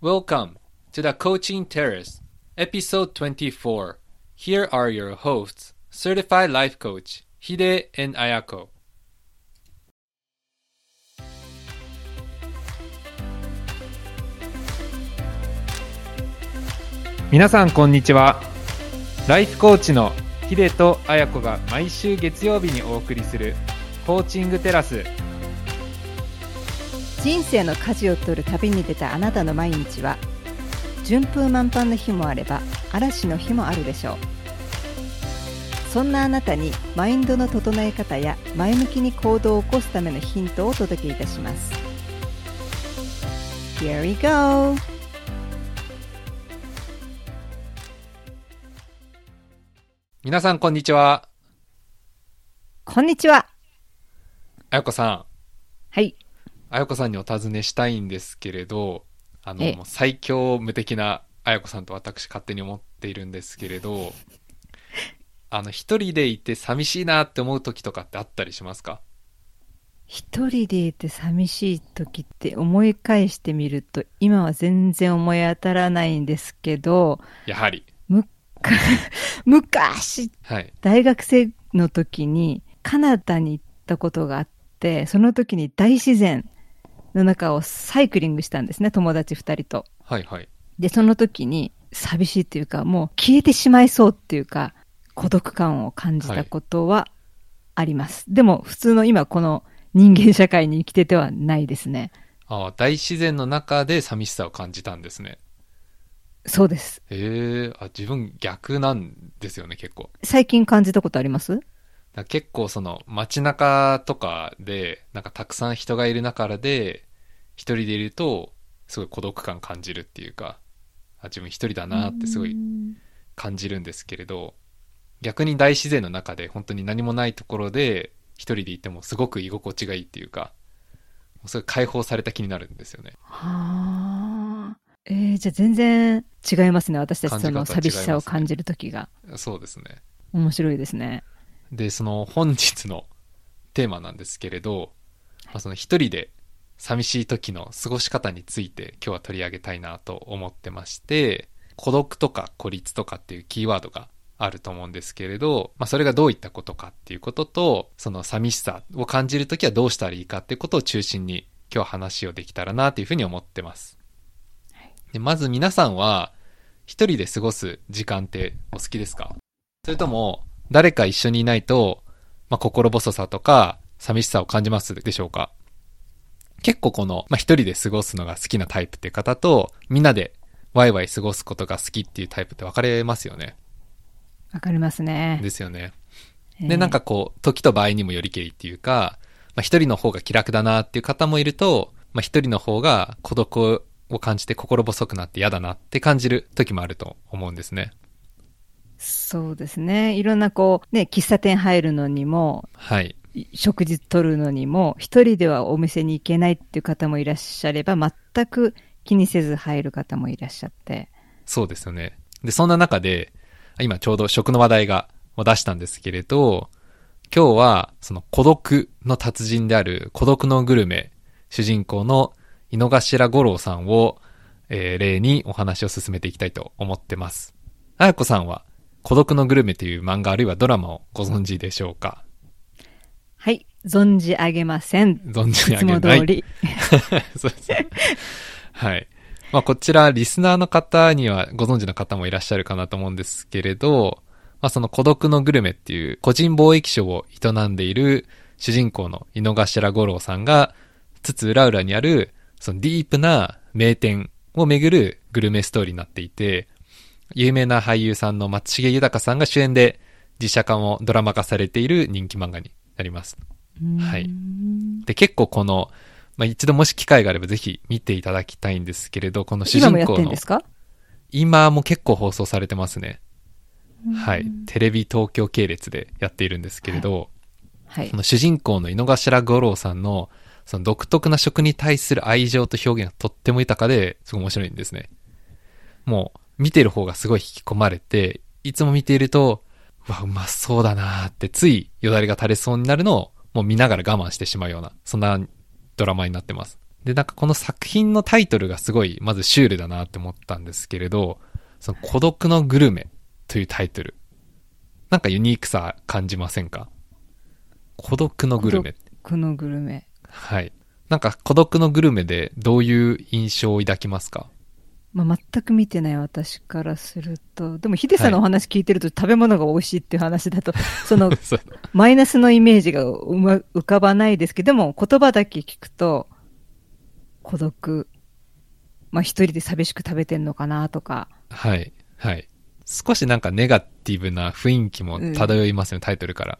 Welcome to the Coaching Terrace, episode 24. Here are your hosts, certified life coach Hide and Ayako. 皆さんこんにちはライフコーチのヒデとアヤコが毎週月曜日にお送りするコーチングテラス人生の舵を取る旅に出たあなたの毎日は順風満帆の日もあれば嵐の日もあるでしょうそんなあなたにマインドの整え方や前向きに行動を起こすためのヒントをお届けいたします Here we go! 皆さんこんにちは。こんにちはあやこさん。はいあやこさんにお尋ねしたいんですけれど、あの、最強無敵なあやこさんと私勝手に思っているんですけれど、あの、一人でいて寂しいなって思う時とかってあったりしますか？一人でいて寂しい時って思い返してみると今は全然思い当たらないんですけどやはり。昔はい。大学生の時にカナダに行ったことがあって、その時に大自然の中をサイクリングしたんですね、友達二人と。はいはい。で、その時に寂しいっていうか、もう消えてしまいそうっていうか、孤独感を感じたことはあります。でも、普通の今この人間社会に生きててはないですね。ああ、大自然の中で寂しさを感じたんですね。そうです。へえ、あ、自分逆なんですよね、結構。最近感じたことあります？結構その街中とかで、なんかたくさん人がいる中で、一人でいると、すごい孤独感感じるっていうか、あ自分一人だなってすごい感じるんですけれど、逆に大自然の中で本当に何もないところで一人でいてもすごく居心地がいいっていうか、すごい解放された気になるんですよね。はあ。えー、じゃあ全然違いますね。私たちその寂しさを感じる時が。そうですね。面白いですね。で、その本日のテーマなんですけれど、まあ、その一人で寂しい時の過ごし方について今日は取り上げたいなと思ってまして、孤独とか孤立とかっていうキーワードがあると思うんですけれど、まあ、それがどういったことかっていうことと、その寂しさを感じるときはどうしたらいいかっていうことを中心に今日は話をできたらなというふうに思ってます。でまず皆さんは一人で過ごす時間ってお好きですか？それとも誰か一緒にいないと、まあ、心細さとか寂しさを感じますでしょうか結構この、まあ、一人で過ごすのが好きなタイプって方と、みんなでワイワイ過ごすことが好きっていうタイプって分かれますよね。わかりますね。ですよね。えーで、なんかこう、時と場合にもよりけりっていうか、まあ、一人の方が気楽だなっていう方もいると、まあ、一人の方が孤独を感じて心細くなって嫌だなって感じる時もあると思うんですね。そうですね。いろんなこう、ね、喫茶店入るのにも、はい。い食事取るのにも、一人ではお店に行けないっていう方もいらっしゃれば、全く気にせず入る方もいらっしゃって。そうですよね。で、そんな中で、今ちょうど食の話題が、を出したんですけれど、今日は、その孤独の達人である孤独のグルメ、主人公の井の頭五郎さんを、えー例にお話を進めていきたいと思ってます。あやこさんは、孤独のグルメという漫画あるいはドラマをご存知でしょうか？はい。存じ上げません。存じいつも上げない？通り。そうですね。はい。まあ、こちら、リスナーの方にはご存知の方もいらっしゃるかなと思うんですけれど、まあ、その孤独のグルメっていう個人貿易商を営んでいる主人公の井の頭五郎さんが、つつ浦々にある、そのディープな名店を巡るグルメストーリーになっていて、有名な俳優さんの松重豊さんが主演で実写化もドラマ化されている人気漫画になります。はい。で、結構この、まあ、一度もし機会があればぜひ見ていただきたいんですけれど、この主人公の今も結構放送されてますね。はい。テレビ東京系列でやっているんですけれど、はいこ。の主人公の井の頭五郎さんの、その独特な食に対する愛情と表現がとっても豊かで、すごい面白いんですね。もう、見てる方がすごい引き込まれて、いつも見ていると、うわ、うまそうだなーって、ついよだれが垂れそうになるのを、もう見ながら我慢してしまうような、そんなドラマになってます。で、なんかこの作品のタイトルがすごい、まずシュールだなって思ったんですけれど、その孤独のグルメというタイトル。なんかユニークさ感じませんか？孤独のグルメ。このグルメ。はい。なんか孤独のグルメでどういう印象を抱きますか？まあ、全く見てない私からすると、でもヒデさんのお話聞いてると、食べ物が美味しいっていう話だと、そのマイナスのイメージがうま浮かばないですけど、でも言葉だけ聞くと、孤独、まあ一人で寂しく食べてんのかなとか、はい。はい。少しなんかネガティブな雰囲気も漂いますよね、タイトルから。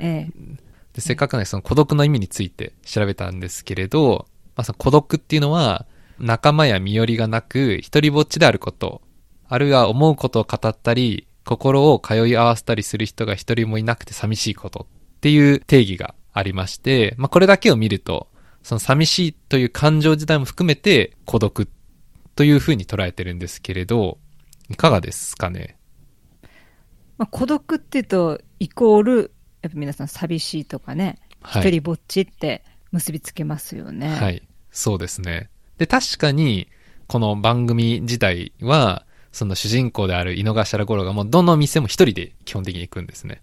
ええ、で、せっかくなのでその孤独の意味について調べたんですけれど、まあ、その孤独っていうのは、仲間や身寄りがなく、一人ぼっちであること、あるいは思うことを語ったり、心を通い合わせたりする人が一人もいなくて寂しいことっていう定義がありまして、まあ、これだけを見ると、その寂しいという感情自体も含めて孤独というふうに捉えてるんですけれど、いかがですかね？まあ、孤独って言うと、イコール、やっぱ皆さん寂しいとかね、はい。一人ぼっちって結びつけますよね。はい。そうですね。で、確かに、この番組自体は、その主人公である井の頭五郎がもうどの店も一人で基本的に行くんですね。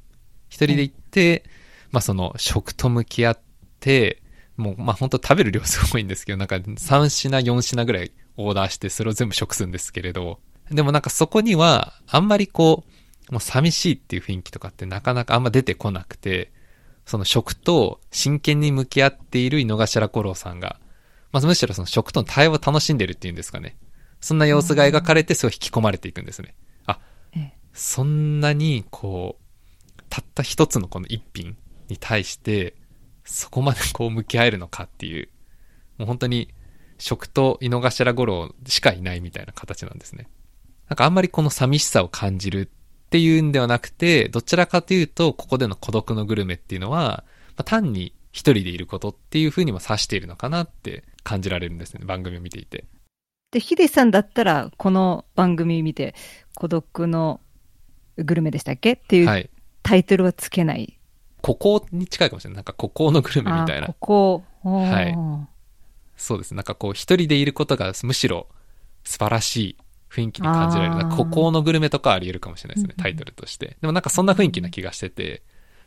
一人で行って、まあその食と向き合って、もうまあ本当食べる量すごいんですけど、なんか3品4品ぐらいオーダーしてそれを全部食すんですけれど、でもなんかそこにはあんまりこう、もう寂しいっていう雰囲気とかってなかなかあんま出てこなくて、その食と真剣に向き合っている井の頭五郎さんが、まずむしろその食との対話を楽しんでるっていうんですかね。そんな様子が描かれてすごい引き込まれていくんですね。あ、ええそんなにこう、たった一つのこの一品に対して、そこまでこう向き合えるのかっていう、もう本当に食と井の頭五郎しかいないみたいな形なんですね。なんかあんまりこの寂しさを感じるっていうんではなくて、どちらかというと、ここでの孤独のグルメっていうのは、まあ、単に一人でいることっていうふうにも指しているのかなって感じられるんですね、番組を見ていて。で、ヒデさんだったら、この番組見て、孤独のグルメでしたっけ？っていうはい。タイトルはつけない。孤高に近いかもしれない。なんか孤高のグルメみたいなあこ。こ。おーはいそうです。なんかこう一人でいることがむしろ素晴らしい雰囲気に感じられる。孤高のグルメとかはあり得るかもしれないですね、タイトルとして。でもなんかそんな雰囲気な気がしてて、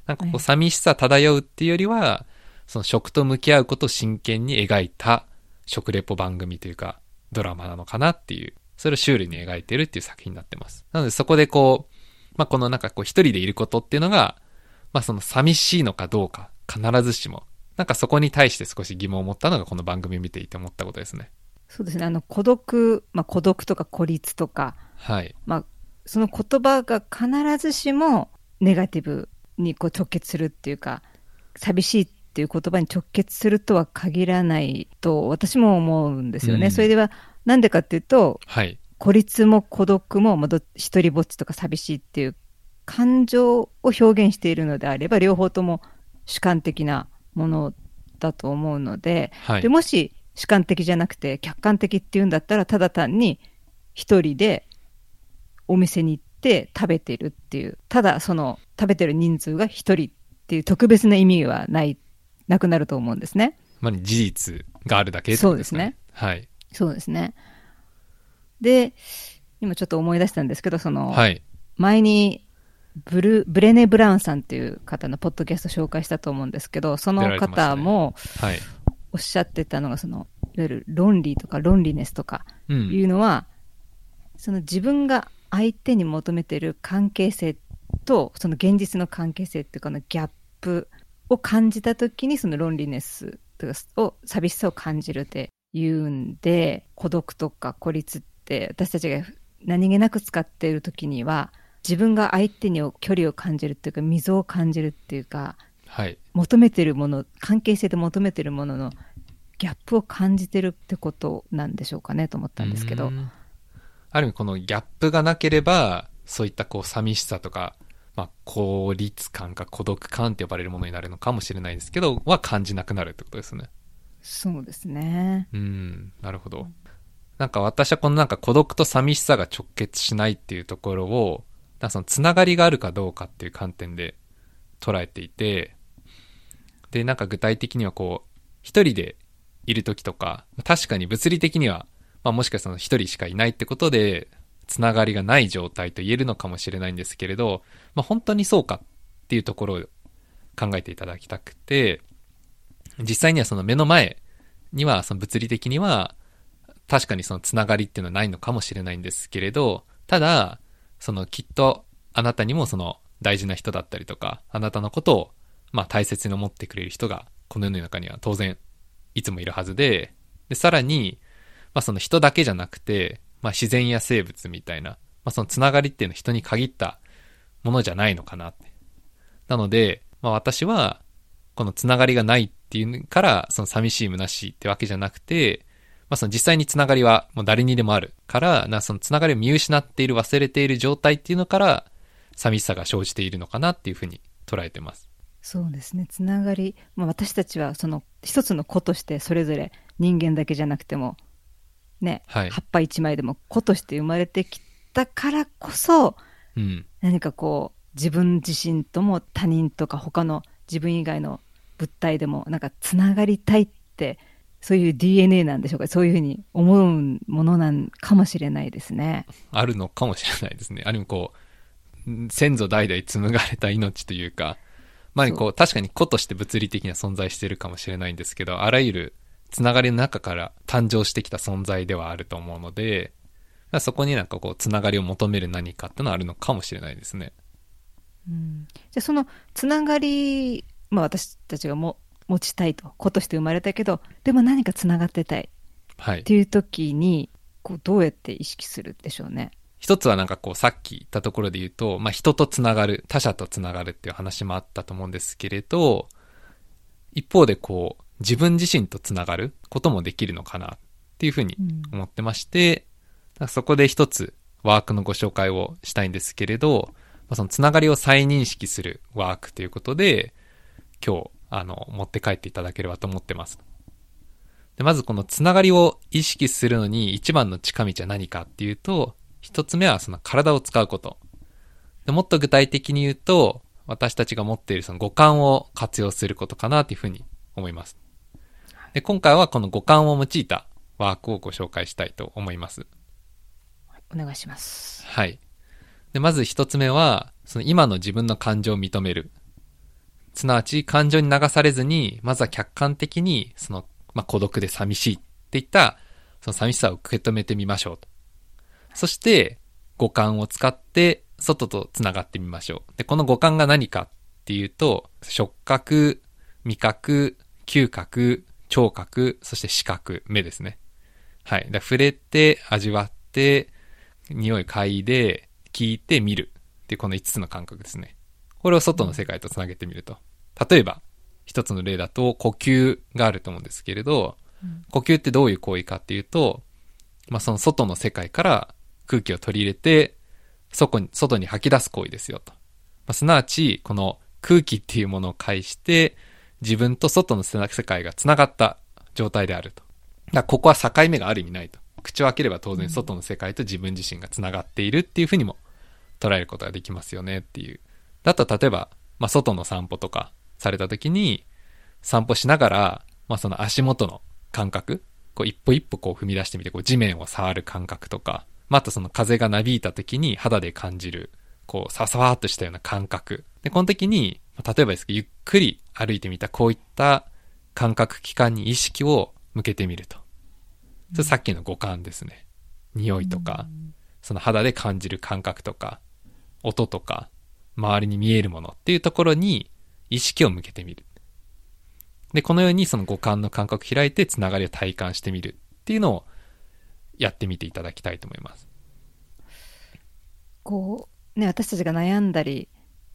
なんかこはいう寂しさ漂うっていうよりは、その食と向き合うことを真剣に描いた食レポ番組というかドラマなのかなっていう、それをシュールに描いてるっていう作品になってます。なのでそこでこう、まあこのなんかこう一人でいることっていうのが、まあその寂しいのかどうか必ずしもなんかそこに対して少し疑問を持ったのがこの番組を見ていて思ったことですね。そうですね。あの、孤独、まあ、孤独とか孤立とか、はい。まあ、その言葉が必ずしもネガティブにこう直結するっていうか、寂しいっていう言葉に直結するとは限らないと私も思うんですよね。うんそれでは、なんでかっていうと、はい。孤立も孤独も、一人ぼっちとか寂しいっていう感情を表現しているのであれば、両方とも主観的なものだと思うので、はい。でもし主観的じゃなくて客観的っていうんだったらただ単に一人でお店に行って食べてるっていうただその食べてる人数が一人っていう特別な意味はないなくなると思うんですねまあ、事実があるだけそうですね。はい。そうですねで今ちょっと思い出したんですけどその、はい。前にブルブレネ・ブラウンさんっていう方のポッドキャスト紹介したと思うんですけどその方もはい。おっしゃってたのがそのいわゆる論理とか論理ネスとかう。いうんのは、その自分が相手に求めてる関係性とその現実の関係性っていうかのギャップを感じた時にそのロンリネスとかを寂しさを感じるっていうんで孤独とか孤立って私たちが何気なく使っている時には自分が相手に距離を感じるっていうか溝を感じるっていうかはい。求めてるもの関係性で求めてるもののギャップを感じてるってことなんでしょうかねと思ったんですけどある意味このギャップがなければ、そういったこう寂しさとか、まあ、孤立感か孤独感って呼ばれるものになるのかもしれないですけど、は感じなくなるってことですね。そうですねうん、なるほど。なんか私はこのなんか孤独と寂しさが直結しないっていうところを、なんかそのつながりがあるかどうかっていう観点で捉えていて、で、なんか具体的にはこう、一人でいる時とか、確かに物理的には、まあもしかしたら一人しかいないってことで、つながりがない状態と言えるのかもしれないんですけれど、まあ本当にそうかっていうところを考えていただきたくて、実際にはその目の前には、その物理的には、確かにそのつながりっていうのはないのかもしれないんですけれど、ただ、そのきっとあなたにもその大事な人だったりとか、あなたのことをまあ大切に思ってくれる人がこの世の中には当然いつもいるはずで、で、さらに、まあその人だけじゃなくて、まあ自然や生物みたいな、まあそのつながりっていうのは人に限ったものじゃないのかなって。なので、まあ私は、このつながりがないっていうから、その寂しい虚しいってわけじゃなくて、まあその実際につながりはもう誰にでもあるから、なそのつながりを見失っている、忘れている状態っていうのから、寂しさが生じているのかなっていうふうに捉えてます。そうですねつながり、まあ、私たちはその一つの子としてそれぞれ人間だけじゃなくてもね、はい、葉っぱ一枚でも子として生まれてきたからこそ、うん、何かこう自分自身とも他人とか他の自分以外の物体でもなんかつながりたいってそういう DNA なんでしょうか？そういうふうに思うものなんかもしれないですね。あるのかもしれないですね。ある意味こう先祖代々紡がれた命というかまあ、こう、確かに子として物理的には存在しているかもしれないんですけど、あらゆるつながりの中から誕生してきた存在ではあると思うので、そこになんかこう、つながりを求める何かってのはあるのかもしれないですね。うん、じゃあそのつながり、まあ、私たちがも持ちたいと子として生まれたけどでも何かつながってたい、はい、っていう時にこうどうやって意識するでしょうね？一つはなんかこうさっき言ったところで言うと、まあ、人とつながる、他者とつながるっていう話もあったと思うんですけれど、一方でこう、自分自身とつながることもできるのかなっていうふうに思ってまして、うん、そこで一つワークのご紹介をしたいんですけれど、まあ、そのつながりを再認識するワークということで、今日、あの、持って帰っていただければと思ってます。で、まずこのつながりを意識するのに一番の近道は何かっていうと、一つ目はその体を使うこと。でもっと具体的に言うと、私たちが持っているその五感を活用することかなというふうに思います。で今回はこの五感を用いたワークをご紹介したいと思います。お願いします。はい。で、まず一つ目は、その今の自分の感情を認める。すなわち感情に流されずに、まずは客観的に、その、まあ、孤独で寂しいっていった、その寂しさを受け止めてみましょうと。そして、五感を使って外と繋がってみましょう。で、この五感が何かっていうと、触覚、味覚、嗅覚、聴覚、そして視覚、目ですね。はい。だ触れて、味わって、匂い嗅いで、聞いて、見る。っていうこの5つの感覚ですね。これを外の世界と繋げてみると。例えば、一つの例だと、呼吸があると思うんですけれど、呼吸ってどういう行為かっていうと、まあ、その外の世界から空気を取り入れて、外に、外に吐き出す行為ですよと。まあ、すなわち、この空気っていうものを介して、自分と外の世界が繋がった状態であると。だここは境目がある意味ないと。口を開ければ当然外の世界と自分自身が繋がっているっていうふうにも捉えることができますよねっていう。だと例えば、まあ、外の散歩とかされた時に、散歩しながら、まあ、その足元の感覚、こう一歩一歩こう踏み出してみて、こう地面を触る感覚とか、またその風がなびいた時に肌で感じる、こう、ささわーっとしたような感覚。で、この時に、例えばですけど、ゆっくり歩いてみたこういった感覚器官に意識を向けてみると。それさっきの五感ですね。匂いとか、その肌で感じる感覚とか、音とか、周りに見えるものっていうところに意識を向けてみる。で、このようにその五感の感覚開いてつながりを体感してみるっていうのをやってみていただきたいと思います。こうね私たちが悩んだり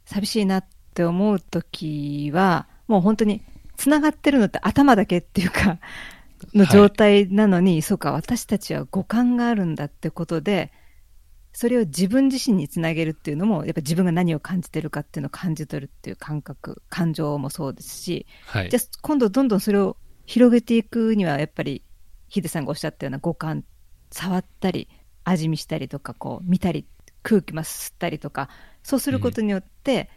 寂しいなって思う時はもう本当につながってるのって頭だけっていうかの状態なのに、はい、そうか私たちは五感があるんだってことでそれを自分自身につなげるっていうのもやっぱ自分が何を感じてるかっていうのを感じ取るっていう感覚感情もそうですし、はい、じゃあ今度どんどんそれを広げていくにはやっぱりヒデさんがおっしゃったような五感触ったり味見したりとかこう見たり空気も吸ったりとかそうすることによって、うん、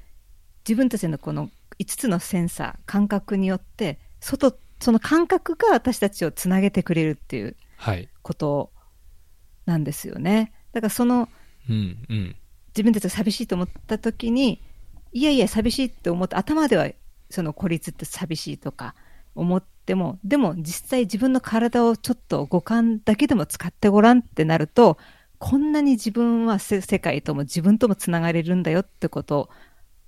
自分たちのこの5つのセンサー感覚によって外その感覚が私たちをつなげてくれるっていうはい。ことなんですよね。だからそのうん、うん。自分たちが寂しいと思った時に、いやいや寂しいって思って、頭ではその孤立って寂しいとか思っても、でも実際自分の体をちょっと五感だけでも使ってごらんってなると、こんなに自分はせ世界とも自分ともつながれるんだよってこと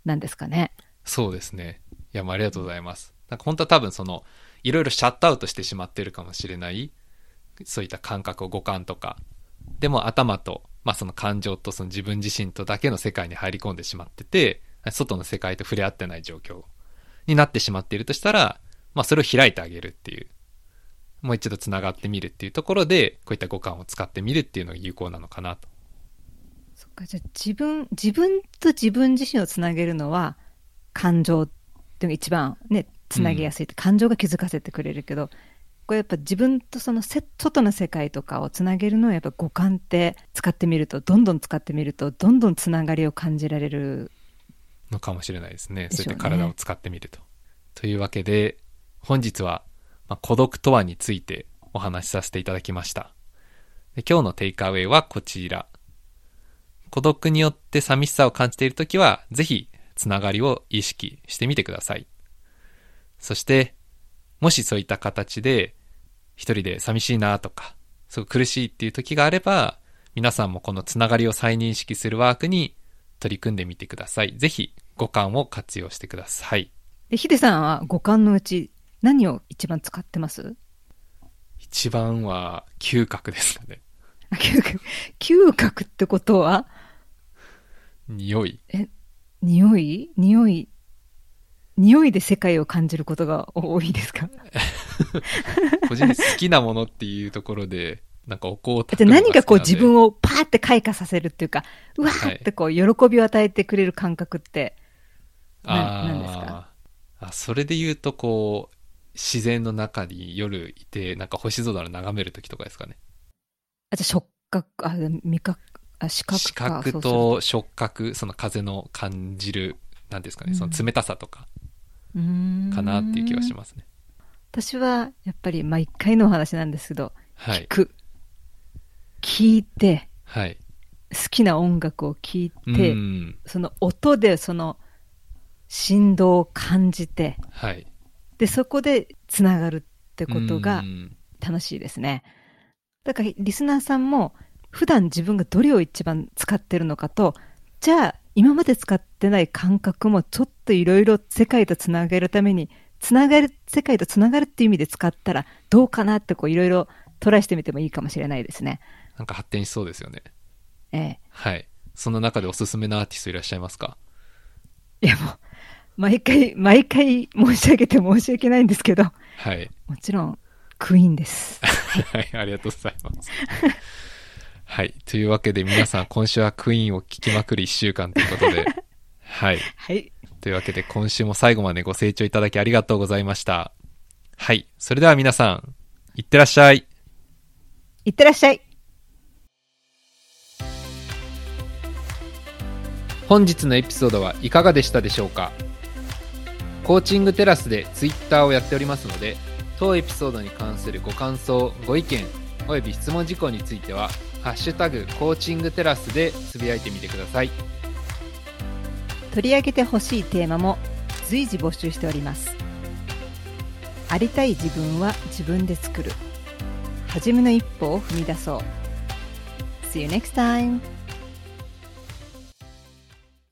なんですかね。そうですね。いや、もうありがとうございます。なんか本当は多分その、いろいろシャットアウトしてしまってるかもしれない、そういった感覚を五感とか、でも頭と、まあその感情とその自分自身とだけの世界に入り込んでしまってて、外の世界と触れ合ってない状況になってしまっているとしたら、まあそれを開いてあげるっていう、もう一度繋がってみるっていうところで、こういった五感を使ってみるっていうのが有効なのかなと。そっか、じゃあ自分、自分と自分自身をつなげるのは、感情っていうのが一番ね、つなげやすいって、感情が気づかせてくれるけど、これやっぱ自分とそのせ外の世界とかをつなげるのはやっぱ五感って使ってみると、どんどん使ってみると、どんどんつながりを感じられる。のかもしれないですね。ねそういった体を使ってみると。というわけで、本日は、まあ、孤独とはについてお話しさせていただきました。で今日のテイクアウェイはこちら。孤独によって寂しさを感じているときは、ぜひ、つながりを意識してみてください。そして、もしそういった形で、一人で寂しいなとか、すごく苦しいっていう時があれば、皆さんもこのつながりを再認識するワークに取り組んでみてください。ぜひ五感を活用してください。で、ヒデさんは五感のうち何を一番使ってます？一番は嗅覚ですかね。あ嗅覚。嗅覚ってことは？匂い。匂い？匂い？匂いで世界を感じることが多いですか？個人的に好きなものっていうところで、なんかお香をだって何かこう自分を。をパーって開花させるっていうか、うわーってこう喜びを与えてくれる感覚って、な何ですか？あそれで言うとこう、自然の中に夜いて、なんか星空を眺めるときとかですかね。あ、じゃあ触覚、あ、味覚、あ、視覚か。視覚と触覚、その風の感じる、なんですかね、うんその冷たさとかかなっていう気がしますね。私は、やっぱり毎回のお話なんですけど、はい。聞く。聞いて、はい。好きな音楽を聞いうて、ん。その音でその振動を感じて、はい。で、そこでつながるってことがうん楽しいですね。だから、リスナーさんも、普段自分がどれを一番使ってるのかと、じゃあ、今まで使ってない感覚もちょっといろいろ世界とつなげるために、つながる、世界とつながるっていう意味で使ったらどうかなってこういろいろトライしてみてもいいかもしれないですね。なんか発展しそうですよね。ええ。はい。その中でおすすめのアーティストいらっしゃいますか？いやもう、毎回、毎回申し上げて申し訳ないんですけど、はい。もちろん、クイーンです。はい、ありがとうございます。はい。というわけで皆さん 今週はクイーンを聞きまくる一週間ということで、はい。はい。というわけで今週も最後までご清聴いただきありがとうございました。はい。それでは皆さん、いってらっしゃい。いってらっしゃい。本日のエピソードはいかがでしたでしょうか？コーチングテラスでツイッターをやっておりますので当エピソードに関するご感想ご意見および質問事項については「ハッシュタグコーチングテラス」でつぶやいてみてください。取り上げてほしいテーマも随時募集しております。ありたい自分は自分で作る。初めの一歩を踏み出そう。See you next time!